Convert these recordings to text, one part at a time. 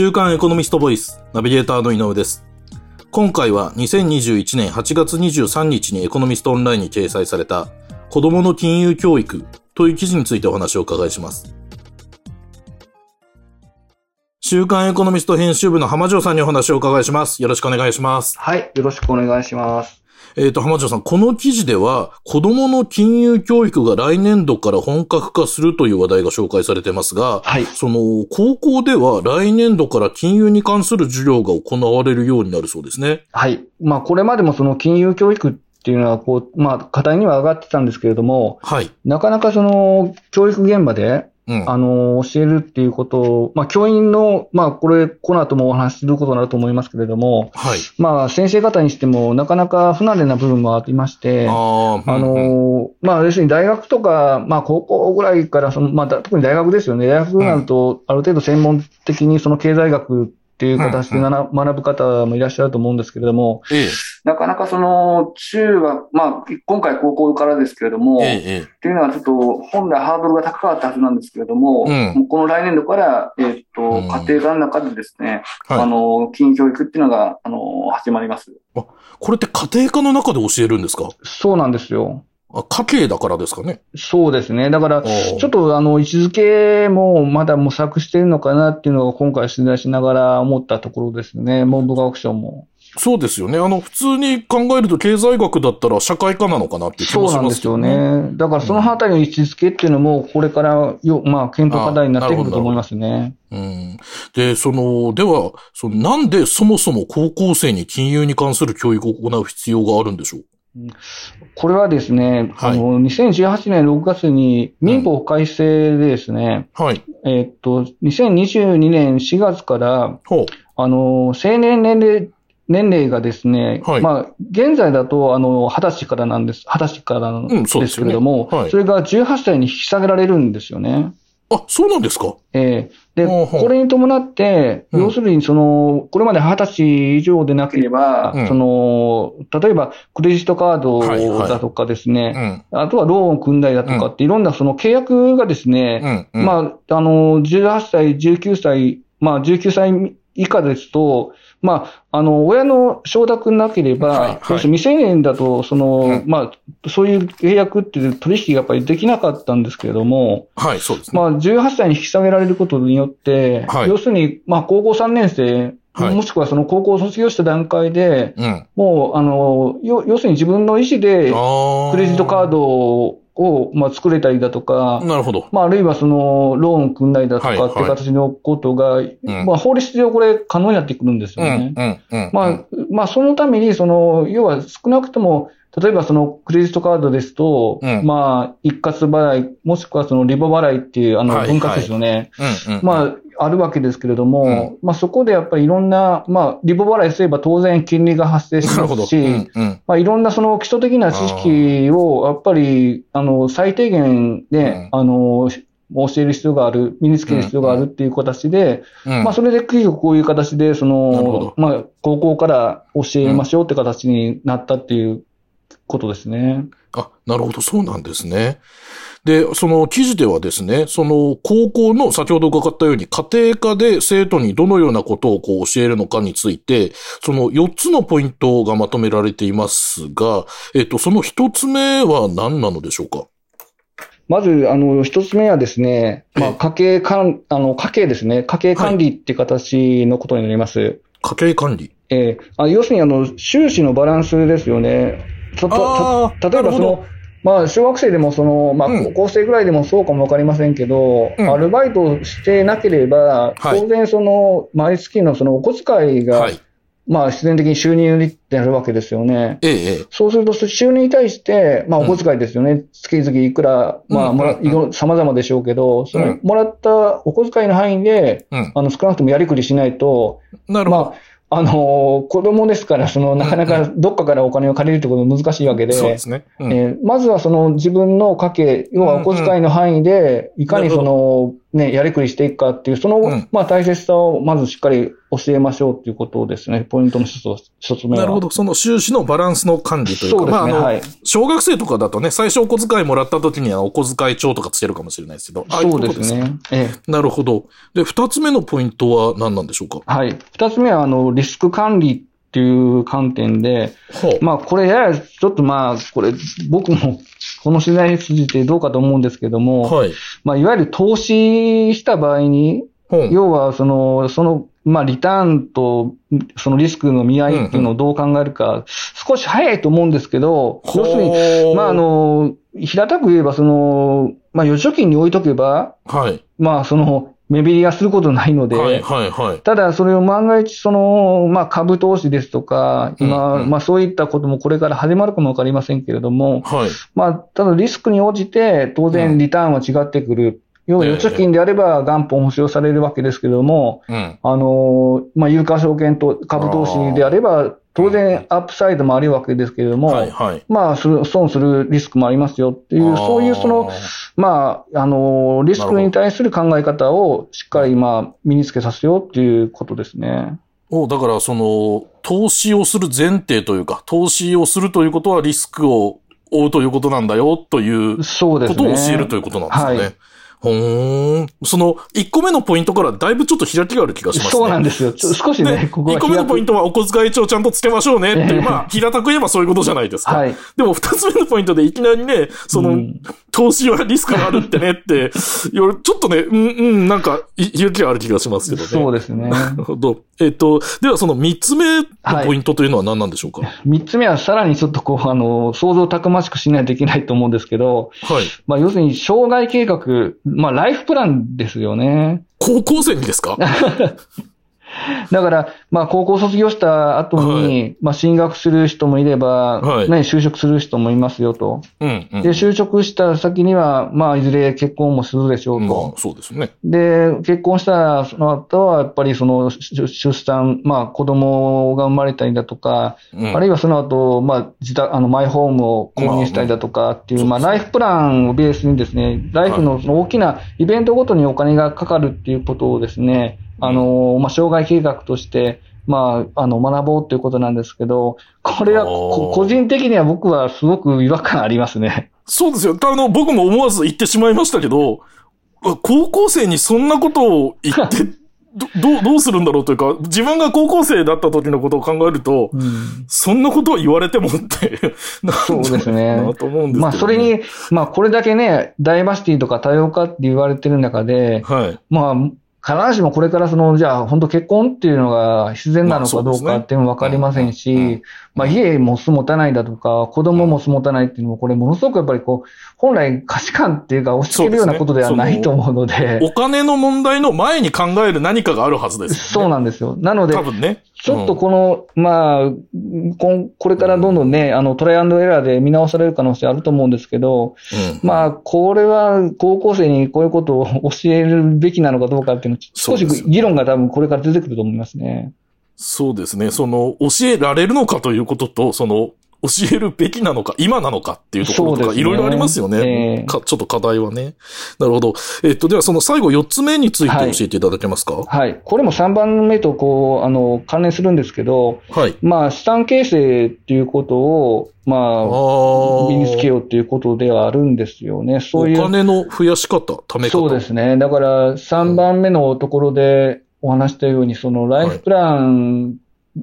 週刊エコノミストボイス、ナビゲーターの井上です。今回は2021年8月23日にエコノミストオンラインに掲載された子供の金融教育という記事についてお話をお伺いします。週刊エコノミスト編集部の浜城さんにお話をお伺いします。よろしくお願いします。はい。よろしくお願いします。えっ、と、浜城さん、この記事では、子供の金融教育が来年度から本格化するという話題が紹介されてますが、はい。その、高校では来年度から金融に関する授業が行われるようになるそうですね。はい。まあ、これまでもその金融教育っていうのは、こう、まあ、課題には上がってたんですけれども、はい。なかなかその、教育現場で、うん。あの、教えるっていうことを、まあ、教員の、まあ、これ、この後もお話しすることになると思いますけれども、はい。まあ、先生方にしても、なかなか不慣れな部分もありまして、ああ、あうんうんの、まあ、要するに大学とか、まあ、高校ぐらいから、その、まあ、だ特に大学ですよね。大学になると、ある程度専門的にその経済学っていう形で学ぶ方もいらっしゃると思うんですけれども、えなかなかその、中学、まあ、今回高校からですけれども、っていうのはちょっと本来ハードルが高かったはずなんですけれども、うんもうこの来年度から、えーっと、うん家庭科の中でですね、え。はい。あの、金融教育っていうのが、あの、始まります。これって家庭科の中で教えるんですか？そうなんですよ。あ家計だからですかね。そうですね。だから、ちちょっとあの、位置づけもまだ模索してるのかなっていうのを今回取材しながら思ったところですね。文部科学省も。そうですよね。あの、普通に考えると経済学だったら社会科なのかなって気そもしうなんですよますけどね。ね。だからそのあたりの位置づけっていうのも、これからよ、まあ、検討課題になってくると思いますね。うん。で、その、では、その、なんでそもそも高校生に金融に関する教育を行う必要があるんでしょう？これはですね、はいあの、2018年6月に民法改正でですね、はい。えっと、2022年4月から、ほう。あの、成年年齢、年齢がですね、はいまあ、現在だと、あの、20歳からなんです、20歳からなんうんそうでですけれども、はいそれが18歳に引き下げられるんですよね。あ、そうなんですか？ええ。で、ほうほう。これに伴って、うん。要するに、その、これまで20歳以上でなければ、うん。その、例えば、クレジットカードはいはい。だとかですうね、ん。あとはローンを組んだりだとかって、いろんなその契約がですね。まあ、あの、18歳、19歳、まあ、19歳以下ですと、まあ、あの、親の承諾なければ、はいはい未成年だと、その、うんまあ、そういう契約っていう取引がやっぱりできなかったんですけれども、はい、そうですね。まあ、18歳に引き下げられることによって、はい要するに、まあ、高校3年生、はいもしくはその高校を卒業した段階で、うん。もう、あの、要要するに自分の意思で。クレジットカードを、まあ、作れたりだとか、なるほど。まあ、あるいはその、ローン組んだりだとはいかっていう形のことが、んまあ、法律上これ可能になってくるんですうん、よね。うん、うん。まあ、まあ、そのために、その、要は少なくとも、例えばそのクレジットカードですと、うんまあ、一括払い、もしくはそのリボ払いっていう、あの、はい分割ですよね。うん、うん。まあ、あるわけですけれども、まあ、そこでやっぱりいろんな、まあ、リボ払いすれば当然金利が発生し。ますし、うん、うん。まあ、いろんなその基礎的な知識を、やっぱり、あの、最低限で、あの、教える必要がある、身につける必要があるっていう形で、うんまあ、それで結局こういう形で、その、まあ、高校から教えましょうって形になったっていうことですね。あ、なるほど、そうなんですね。で、その記事ではですね、その高校の先ほど伺ったように家庭科で生徒にどのようなことをこう教えるのかについて、その4つのポイントがまとめられていますが、えっと、その1つ目は何なのでしょうか？まず、あの、一つ目はですね、まあ、ええ家計管、あの、家計ですね。家計管理っていう形のことになります。家計管理。ええあ要するに、あの、収支のバランスですよね。たとあーた例えば、その、まあ、小学生でも、その、まあ、うん高校生ぐらいでもそうかもわかりませんけど、うんアルバイトをしてなければ、はい当然、その、毎月のそのお小遣いが、はい。まあ、必然的に収入になるわけですよね。ええ、ええ。そうすると、収入に対して、まあ、お小遣いですよね。月々いくら、まあ、もら、様々でしょうけど、そのうん、もらったお小遣いの範囲で、うん。あの、少なくともやりくりしないと、なるほど。まあ、あのー子供ですから、その、なかなかどっかからお金を借りるってことは難しいわけで、そうですね。うん。えーまずはその自分の家計、要はお小遣いの範囲で、いかにその、ね、やりくりしていくかっていう、その、うんまあ大切さをまずしっかり教えましょうっていうことですね。ポイントの一つと、一つ目は。なるほど。その収支のバランスの管理というか、そうですね。まあ、あの、はい。小学生とかだとね、最初お小遣いもらった時にはお小遣い帳とかつけるかもしれないですけど。そうですね。ええ。なるほど。で、二つ目のポイントは何なんでしょうか？はい。二つ目は、あの、リスク管理っていう観点で、はまあ、これやや、ちょっとまあ、これ、僕も、この取材筋でどうかと思うんですけども、はい。まあ、いわゆる投資した場合に、要は、その、その、まあ、リターンと、そのリスクの見合いっていうのをどう考えるか、少し早いと思うんですけど、要するに、まあ、あの、平たく言えば、その、まあ、預貯金に置いとけば、はい。まあ、その、目減りはすることないので、はい、はい、はい。ただ、それを万が一、その、まあ、株投資ですとか、今、うんうんまあ、そういったこともこれから始まるかもわかりませんけれども、はい。まあ、ただリスクに応じて、当うん然リターンは違ってくる。要は、ええ預貯金であれば元本保証されるわけですけれども、うん。あの、まあ、有価証券と株投資であれば、当然アップサイドもあるわけですけれども、はい、はい。まあ、損するリスクもありますよっていう、そういうその、まあ、あの、リスクに対する考え方をしっかり、まあ、身につけさせようっていうことですね。おだから、その、投資をする前提というか、投資をするということはリスクを負うということなんだよ、というそうですね。ことを教えるということなんですよね。はいほーん。その、1個目のポイントからだいぶちょっと開きがある気がしますね。そうなんですよ。少しで、ね、ここ1が個目のポイントはお小遣い帳ちゃんとつけましょうねっていう、ええまあ、平たく言えばそういうことじゃないですか。はい。でも二つ目のポイントでいきなりね、その、うん投資はリスクがあるってねって、よちょっとね、うん、うん、なんか、い勇気がある気がしますけどね。そうですね。なるほど。えっと、ではその三つ目のポイントというのは何なんでしょうか？三つ目はさらにちょっとこう、あの、想像たくましくしないといけないと思うんですけど、はい。まあ、要するに、障害計画、まあ、ライフプランですよね。高校生にですか？だから、まあ、高校卒業した後に、まあ、進学する人もいれば、はいね、就職する人もいますよと。うん、うん。で、就職した先には、まあ、いずれ結婚もするでしょうまと。あ、そうですね。で、結婚したら、その後は、やっぱりその、出出産、まあ、子供が生まれたりだとか、うん、あるいはその後、まあ、自宅、あの、マイホームを購入したりだとかっていう、まあ、まあライフプランをベースにですね、ライフのその大きなイベントごとにお金がかかるっていうことをですね、あの、まあ、障害計画として、まあ、あの、学ぼうということなんですけど、これはこ個人的には僕はすごく違和感ありますね。そうですよ。あの、僕も思わず言ってしまいましたけど、あ高校生にそんなことを言って、ど、どう、どうするんだろうというか、自分が高校生だった時のことを考えると、うんそんなことを言われてもって、そうですねなと思うんですけど、ね。まあ、それに、まあ、これだけね、ダイバーシティとか多様化って言われてる中で、はい。まあ、必ずしもこれからその、じゃあ、本当結婚っていうのが必然なのかどうかっていうのもわかりませんし、まあ、家も住もたないだとか、子供も住もたないっていうのも、これものすごくやっぱりこう、本来価値観っていうか押し付けるようなことではないと思うので、お金の問題の前に考える何かがあるはずです、そうなんですよ。なので多、分ね。ちょっとこの、まあ、こんこれからどんどんね、あの、トライアンドエラーで見直される可能性あると思うんですけど、うん、まあ、これは高校生にこういうことを教えるべきなのかどうかっていうの、少し議論が多分これから出てくると思いますね。そうですね。その、教えられるのかということと、その、教えるべきなのか、今なのかっていうところとか、いろいろありますよね、ええか。ちょっと課題はね。なるほど。えっと、ではその最後4つ目について教えていただけますか？はい。はい。これも3番目とこう、あの、関連するんですけど、まあ、資産形成っていうことを、まあ身につけようっていうことではあるんですよね。そういう。お金の増やし方、ため方。そうですね。だから、3番目のところでお話したように、そのライフプラン、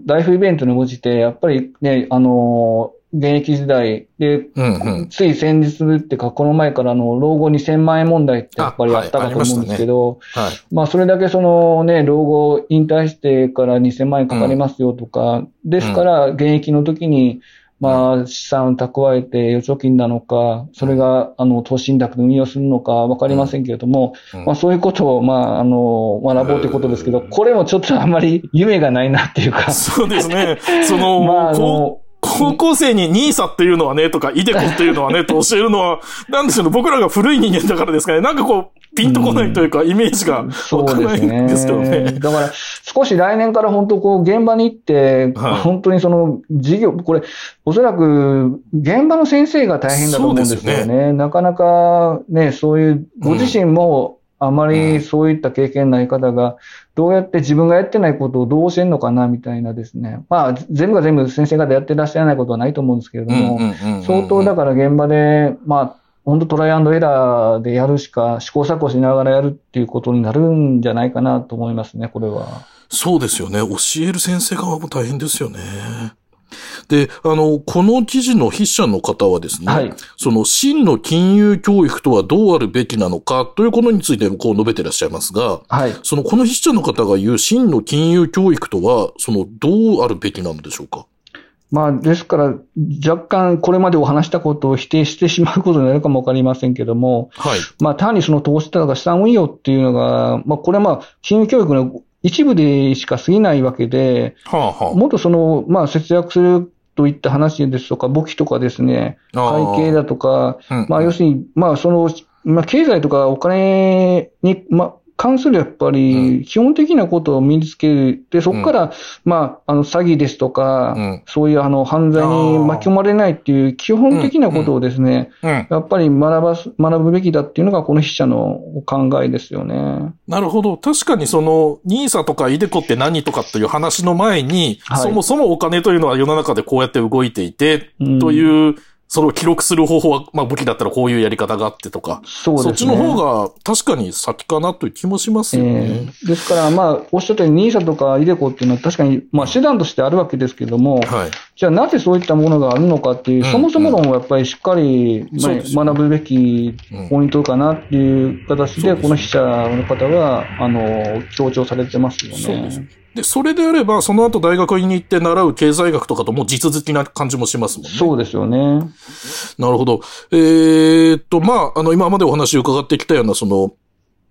ライフイベントに応じて、やっぱりね、あの、現役時代で、うんうん。つい先日っていうか、この前からの老後2000万円問題ってやっぱりあったかと思うんですけど、はい。まあ、それだけそのね、老後引退してから2000万円かかりますよとか、ですから、現役の時に、まあ、資産を蓄えて預貯金なのか、それが、あの、投資信託の運用するのかわかりませんけれども、うん。まあ、そういうことを、まあ、あの、学ぼうということですけど、うん。これもちょっとあんまり夢がないなっていうか、そうですね。その、まあ、あこの、う高校生にニーサっていうのはね、とか、イデコっていうのはね、と教えるのは、なんでしょうね、僕らが古い人間だからですかね。なんかこう、ピンとこないというか、イメージがそうわかないですね。んですけどね。だから、少し来年から本当こう、現場に行って、はい本当にその、事業、これ、おそらく、現場の先生が大変だと思うんですよそうですね。なかなか、ね、そういう、ご自身も、あまりそういった経験ない方が、どうやって自分がやってないことをどう教えるのかなみたいなですね。まあ、全部が全部先生方やってらっしゃらないことはないと思うんですけれども、相当だから現場で、まあ、本当トライアンドエラーでやるしか、試行錯誤しながらやるっていうことになるんじゃないかなと思いますね、これは。そうですよね。教える先生側も大変ですよね。で、あの、この記事の筆者の方はですね、はい、その真の金融教育とはどうあるべきなのかということについてこう述べていらっしゃいますが、はい、そのこの筆者の方が言う真の金融教育とは、そのどうあるべきなのでしょうか？まあ、ですから、若干これまでお話したことを否定してしまうことになるかもわかりませんけども、はい。まあ、単にその投資とか資産運用っていうのが、まあ、これはまあ、金融教育の一部でしか過ぎないわけで、はあはあ、もっとその、まあ、節約するといった話ですとか、簿記とかですね、会計だとか、うん、まあ、要するに、まあ、その、まあ、経済とかお金に、まあ、関するやっぱり、基本的なことを身につける。で、そこから、まあ、あの、詐欺ですとか、そういうあの、犯罪に巻き込まれないっていう基本的なことをですね、やっぱり学ばす、学ぶべきだっていうのがこの筆者の考えですよね。なるほど。確かにその、ニーサとかイデコって何とかという話の前に、そもそもお金というのは世の中でこうやって動いていて、という、それを記録する方法は、まあ武器だったらこういうやり方があってとか。そうですね。そっちの方が確かに先かなという気もしますよね。えー、ですから、まあ、おっしゃったように NISA とかイデコっていうのは確かに、まあ手段としてあるわけですけども、はい。じゃあなぜそういったものがあるのかっていう、そもそも論をやっぱりしっかり、まあ、学ぶべきポイントかなっていう形で、この筆者の方は、あの、強調されてますよね。そうです。で、それであれば、その後大学に行って習う経済学とかとも地続きな感じもしますもんね。そうですよね。なるほど。えー、っと、まあ、あの、今までお話を伺ってきたような、その、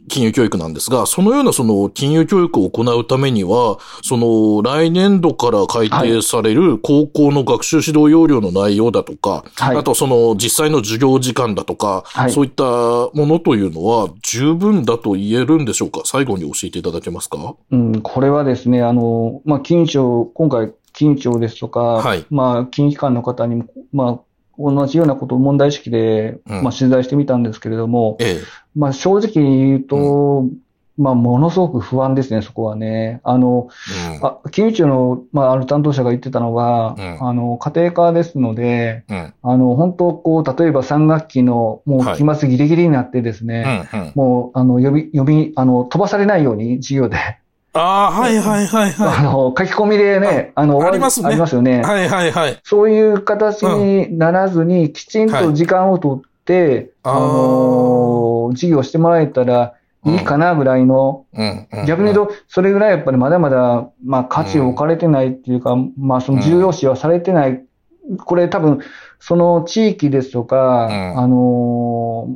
金融教育なんですが、そのようなその金融教育を行うためには、その来年度から改定される高校の学習指導要領の内容だとか、はい、あとその実際の授業時間だとか、はい、そういったものというのは十分だと言えるんでしょうか？最後に教えていただけますか？うん、これはですね、あの、まあ、金融庁、今回、金融庁ですとか、はい、まあ、金融機関の方にも、まあ、同じようなことを問題意識で、うん、まあ、取材してみたんですけれども、ええ、まあ、正直言うと、うん、まあ、ものすごく不安ですね、そこはね。あの、うん、あ金融庁の、まあ、ある担当者が言ってたのは、うん、あの、家庭科ですので、うん、あの、本当、こう、例えば3学期の、もう期末ギリギリになってですね、はい、もう、あの、呼び、呼び、あの、飛ばされないように、授業で。ああ、はいはいはいはい。あの、書き込みでね、あの、ありますね。ありますよね。はいはいはい。そういう形にならずに、きちんと時間をとって、はい、あの、授業してもらえたらいいかなぐらいの、逆に言うと、それぐらいやっぱりまだまだ、まあ価値を置かれてないっていうか、まあその重要視はされてない。これ多分、その地域ですとか、あの、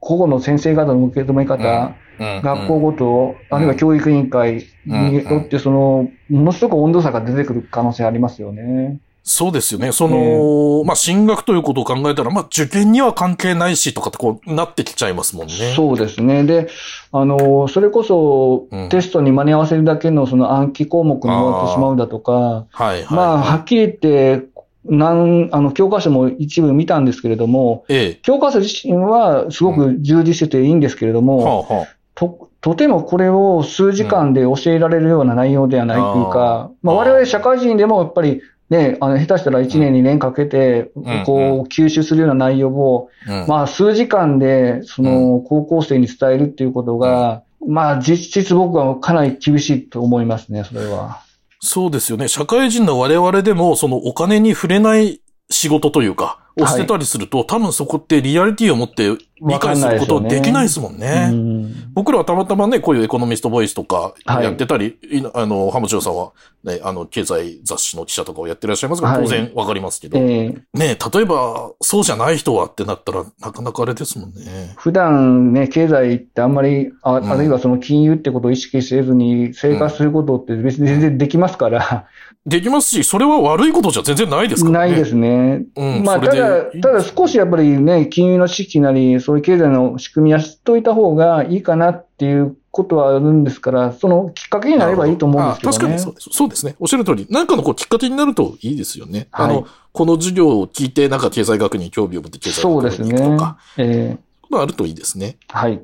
個々の先生方の受け止め方、学校ごと、あるいは教育委員会によって、その、ものすごく温度差が出てくる可能性ありますよね。そうですよね。その、えー、まあ、進学ということを考えたら、まあ、受験には関係ないしとかってこうなってきちゃいますもんね。そうですね。で、あの、それこそ、テストに間に合わせるだけのその暗記項目に終わってしまうだとか、はいはい、まあ、はっきり言って、なん、あの、教科書も一部見たんですけれども、ええ、教科書自身はすごく充実してていいんですけれども、うんはあはあ、と、とてもこれを数時間で教えられるような内容ではないというか、うん、まあ我々社会人でもやっぱりね、あの、下手したら1年2年かけて、こう、吸収するような内容を、まあ数時間で、その、高校生に伝えるっていうことが、まあ実質僕はかなり厳しいと思いますね、それは。そうですよね。社会人の我々でも、そのお金に触れない仕事というか、を捨てたりすると、はい、多分そこってリアリティを持って理解することできないですもんね。んね僕らはたまたまね、こういうエコノミストボイスとかやってたり、はい、あの、浜城さんはね、あの、経済雑誌の記者とかをやってらっしゃいますが、当然わかりますけど、はい、ね、例えば、そうじゃない人はってなったら、なかなかあれですもんね。普段ね、経済ってあんまり、ああるいはその金融ってことを意識せずに生活することって別に全然できますから、できますし、それは悪いことじゃ全然ないですからね。ないですね。うん。まあ、ただ、だ、ただ少しやっぱりね、金融の知識なり、そういう経済の仕組みは知っといた方がいいかなっていうことはあるんですから、そのきっかけになればいいと思うんですけどね。確かにそうそうですね。おっしゃる通り、なんかのこうきっかけになるといいですよね。はい、あの、この授業を聞いて、なんか経済学に興味を持って経済学に行くとか。そうですね。ええー。まあ、あるといいですね。はい。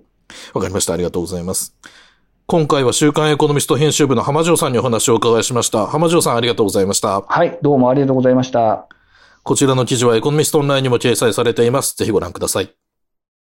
わかりました。ありがとうございます。今回は週刊エコノミスト編集部の浜城さんにお話をお伺いしました。浜城さんありがとうございました。はい、どうもありがとうございました。こちらの記事はエコノミストオンラインにも掲載されています。ぜひご覧ください。